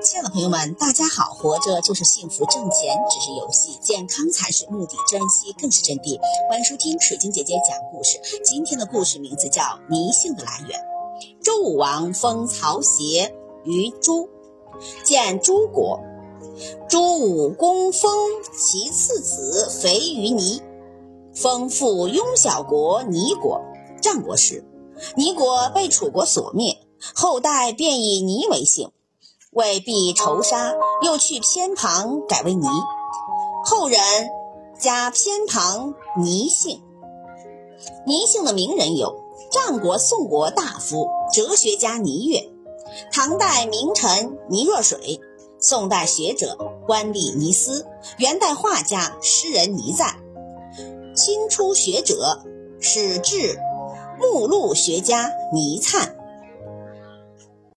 亲爱的朋友们，大家好！活着就是幸福，挣钱只是游戏，健康才是目的，珍惜更是真谛。欢迎收听水晶姐姐讲故事。今天的故事名字叫《迷信的来源》。周武王封曹协于诸，建诸国。朱武公封其次子肥于泥，封父拥小国倪国。战国时，倪国被楚国所灭，后代便以倪为姓。为避仇杀，又去偏旁改为倪。后人加偏旁倪姓。倪姓的名人有战国、宋国大夫、哲学家倪越，唐代名臣倪若水，宋代学者官吏倪思，元代画家诗人倪瓒，清初学者史志目录学家倪灿。